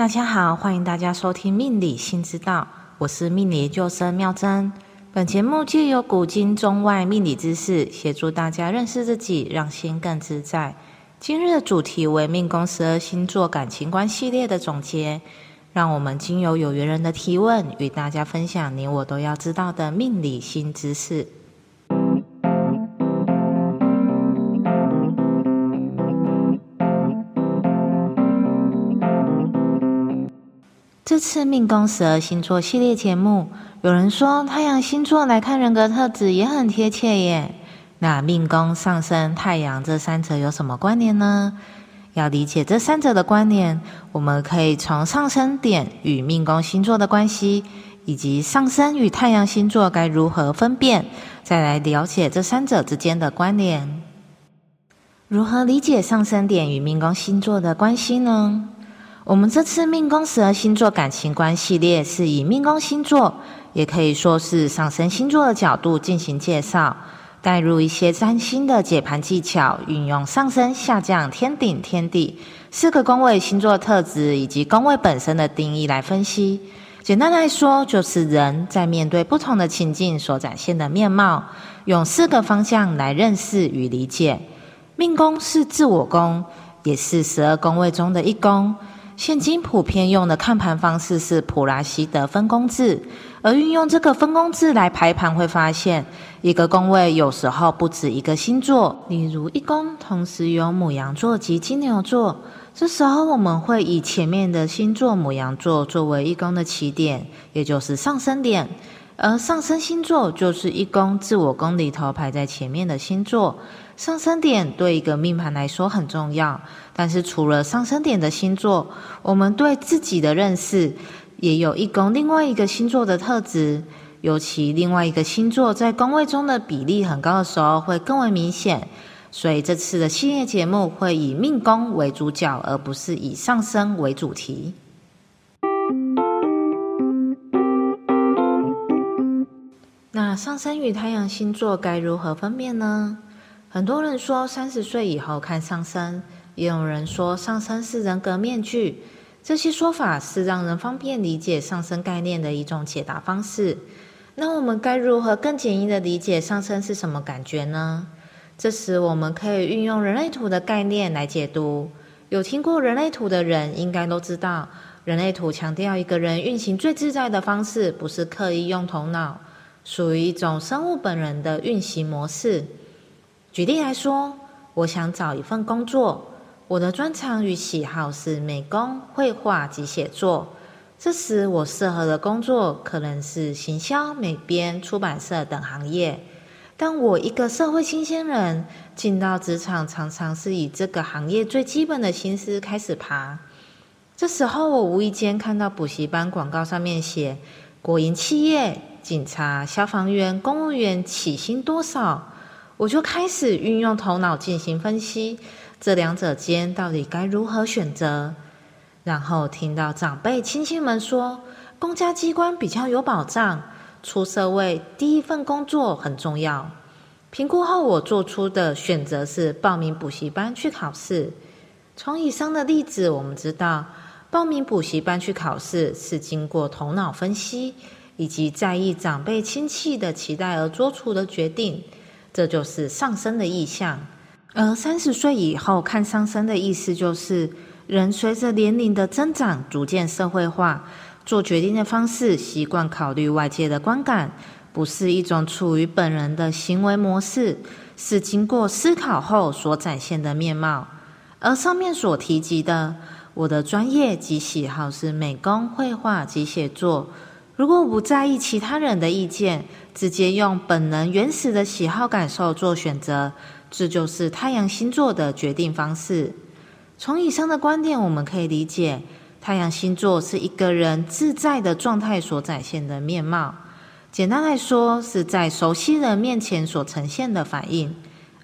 大家好，欢迎大家收听《命理新知道》，我是命理研究生妙珍。本节目借由古今中外命理知识，协助大家认识自己，让心更自在。今日的主题为命宫十二星座感情观系列的总结。让我们经由有缘人的提问，与大家分享你我都要知道的命理新知识。次命宫十二星座系列节目，有人说太阳星座来看人格特质也很贴切耶。那命宫、上升、太阳这三者有什么关联呢？要理解这三者的关联，我们可以从上升点与命宫星座的关系，以及上升与太阳星座该如何分辨，再来了解这三者之间的关联。如何理解上升点与命宫星座的关系呢？我们这次命宫十二星座感情观系列是以命宫星座，也可以说是上升星座的角度进行介绍，带入一些占星的解盘技巧，运用上升、下降、天顶、天地四个宫位星座特质以及宫位本身的定义来分析。简单来说，就是人在面对不同的情境所展现的面貌，用四个方向来认识与理解。命宫是自我宫，也是十二宫位中的一宫。现今普遍用的看盘方式是普拉西德分工制，而运用这个分工制来排盘，会发现一个宫位有时候不止一个星座，例如一宫同时有母羊座及金牛座，这时候我们会以前面的星座母羊座作为一宫的起点，也就是上升点，而上升星座就是一宫自我宫里头排在前面的星座。上升点对一个命盘来说很重要，但是除了上升点的星座，我们对自己的认识也有一宫另外一个星座的特质，尤其另外一个星座在宫位中的比例很高的时候会更为明显。所以这次的系列节目会以命宫为主角，而不是以上升为主题。那上升与太阳星座该如何分辨呢？很多人说三十岁以后看上升，也有人说上升是人格面具。这些说法是让人方便理解上升概念的一种解答方式。那我们该如何更简易的理解上升是什么感觉呢？这时我们可以运用人类图的概念来解读。有听过人类图的人应该都知道，人类图强调一个人运行最自在的方式，不是刻意用头脑，属于一种生物本人的运行模式。举例来说，我想找一份工作，我的专长与喜好是美工、绘画及写作。这时，我适合的工作可能是行销、美编、出版社等行业。但我一个社会新鲜人，进到职场常常是以这个行业最基本的薪资开始爬。这时候，我无意间看到补习班广告上面写：国营企业、警察、消防员、公务员起薪多少？我就开始运用头脑进行分析，这两者间到底该如何选择？然后听到长辈亲戚们说，公家机关比较有保障，出社会第一份工作很重要。评估后，我做出的选择是报名补习班去考试。从以上的例子，我们知道，报名补习班去考试是经过头脑分析以及在意长辈亲戚的期待而做出的决定。这就是上升的意象，而三十岁以后看上升的意思就是，人随着年龄的增长，逐渐社会化，做决定的方式习惯考虑外界的观感，不是一种处于本人的行为模式，是经过思考后所展现的面貌。而上面所提及的，我的专业及喜好是美工、绘画及写作。如果不在意其他人的意见，直接用本能原始的喜好感受做选择，这就是太阳星座的决定方式。从以上的观点，我们可以理解，太阳星座是一个人自在的状态所展现的面貌。简单来说，是在熟悉人面前所呈现的反应；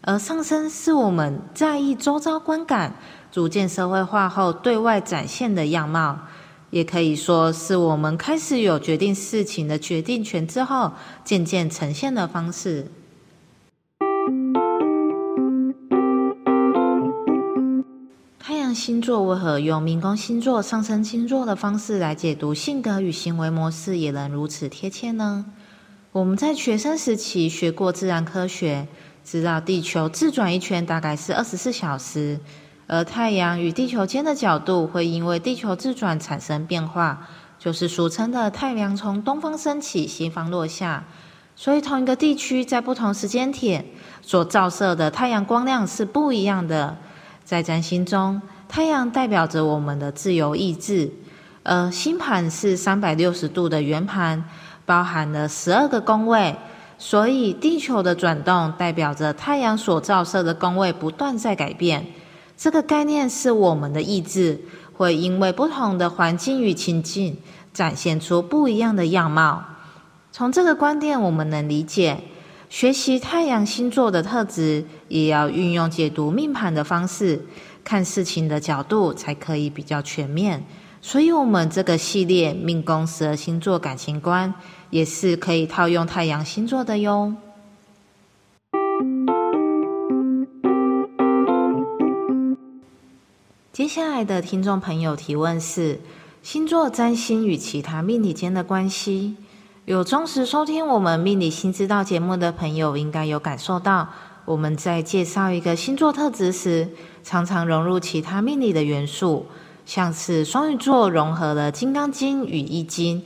而上升是我们在意周遭观感，逐渐社会化后对外展现的样貌。也可以说是我们开始有决定事情的决定权之后，渐渐呈现的方式。太阳星座为何用命宫星座、上升星座的方式来解读性格与行为模式，也能如此贴切呢？我们在学生时期学过自然科学，知道地球自转一圈大概是二十四小时，而太阳与地球间的角度会因为地球自转产生变化，就是俗称的太阳从东方升起，西方落下。所以，同一个地区在不同时间点所照射的太阳光亮是不一样的。在占星中，太阳代表着我们的自由意志，而星盘是三百六十度的圆盘。包含了十二个宫位，所以地球的转动代表着太阳所照射的宫位不断在改变。这个概念是我们的意志会因为不同的环境与情境，展现出不一样的样貌。从这个观点，我们能理解，学习太阳星座的特质，也要运用解读命盘的方式，看事情的角度，才可以比较全面。所以，我们这个系列命宫十二星座感情观。也是可以套用太阳星座的哟。接下来的听众朋友提问是：星座占星与其他命理间的关系。有忠实收听我们命理新知道节目的朋友，应该有感受到，我们在介绍一个星座特质时，常常融入其他命理的元素，像是双鱼座融合了《金刚经》与《易经》。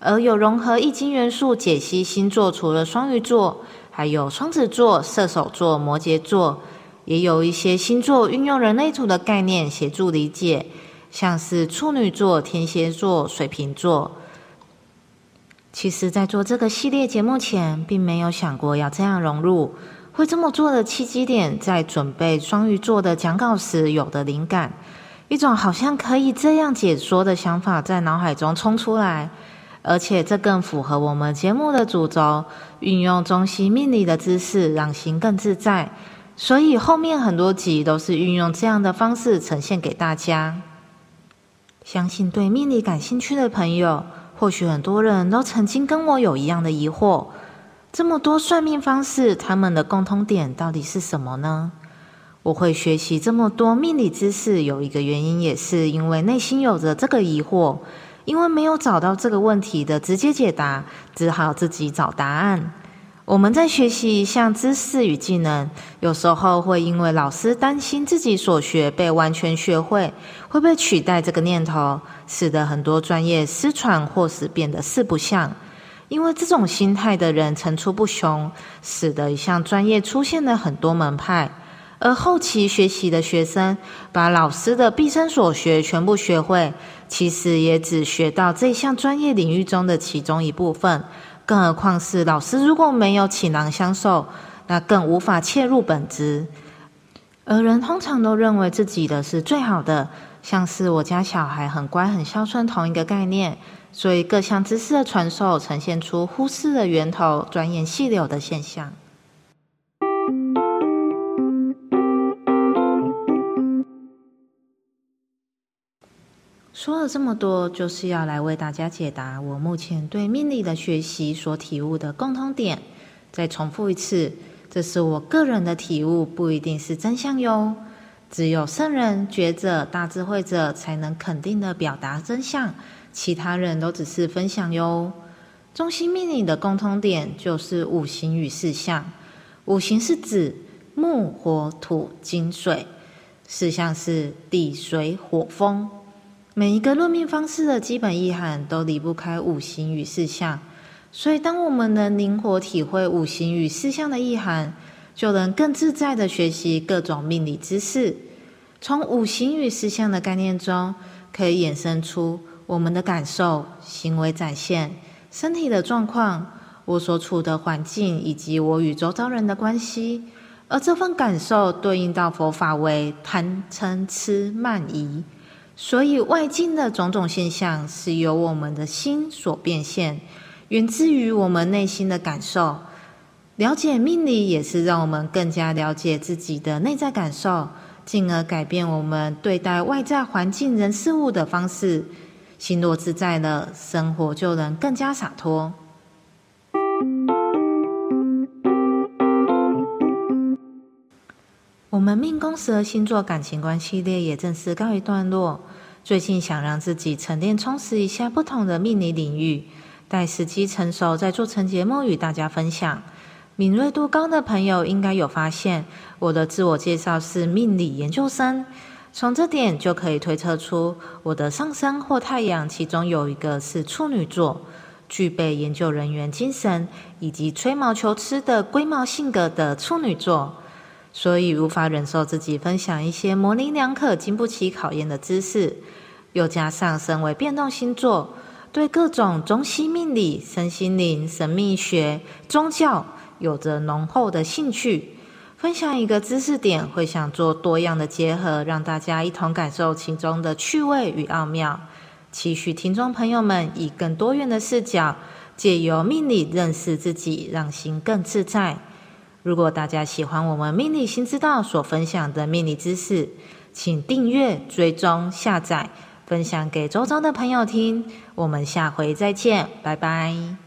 而有融合易经元素解析星座，除了双鱼座，还有双子座、射手座、摩羯座，也有一些星座运用人类图的概念协助理解，像是处女座、天蝎座、水瓶座。其实，在做这个系列节目前，并没有想过要这样融入。会这么做的契机点，在准备双鱼座的讲稿时有的灵感，一种好像可以这样解说的想法在脑海中冲出来。而且这更符合我们节目的主轴，运用中西命理的知识，让心更自在。所以后面很多集都是运用这样的方式呈现给大家。相信对命理感兴趣的朋友，或许很多人都曾经跟我有一样的疑惑：这么多算命方式，他们的共通点到底是什么呢？我会学习这么多命理知识，有一个原因，也是因为内心有着这个疑惑。因为没有找到这个问题的直接解答，只好自己找答案。我们在学习一项知识与技能，有时候会因为老师担心自己所学被完全学会，会被取代这个念头，使得很多专业失传或是变得四不像。因为这种心态的人层出不穷，使得一项专业出现了很多门派。而后期学习的学生，把老师的毕生所学全部学会，其实也只学到这项专业领域中的其中一部分。更何况是老师如果没有倾囊相授，那更无法切入本质。而人通常都认为自己的是最好的，像是我家小孩很乖很孝顺同一个概念。所以各项知识的传授，呈现出忽视了源头、转眼细流的现象。说了这么多，就是要来为大家解答我目前对命理的学习所体悟的共通点。再重复一次，这是我个人的体悟，不一定是真相哟。只有圣人、觉者、大智慧者才能肯定的表达真相，其他人都只是分享哟。中心命理的共通点就是五行与四象。五行是指木、火、土、金、水；四象是地、水、火、风。每一个论命方式的基本意涵都离不开五行与四象，所以当我们能灵活体会五行与四象的意涵，就能更自在的学习各种命理知识。从五行与四象的概念中，可以衍生出我们的感受、行为展现、身体的状况、我所处的环境以及我与周遭人的关系，而这份感受对应到佛法为贪嗔痴慢疑。所以，外境的种种现象是由我们的心所变现，源自于我们内心的感受。了解命理，也是让我们更加了解自己的内在感受，进而改变我们对待外在环境、人事物的方式。心若自在了，生活就能更加洒脱。我们命宫十二星座感情观系列也正式告一段落。最近想让自己沉淀充实一下不同的命理领域，待时机成熟再做成节目与大家分享。敏锐度高的朋友应该有发现，我的自我介绍是命理研究生，从这点就可以推测出我的上升或太阳其中有一个是处女座，具备研究人员精神以及吹毛求疵的龟毛性格的处女座。所以无法忍受自己分享一些模棱两可、经不起考验的知识，又加上身为变动星座，对各种中西命理、身心灵、神秘学、宗教有着浓厚的兴趣。分享一个知识点，会想做多样的结合，让大家一同感受其中的趣味与奥妙。期许听众朋友们以更多元的视角，借由命理认识自己，让心更自在。如果大家喜欢我们命理新知道所分享的命理知识，请订阅、追踪、下载、分享给周遭的朋友听。我们下回再见，拜拜。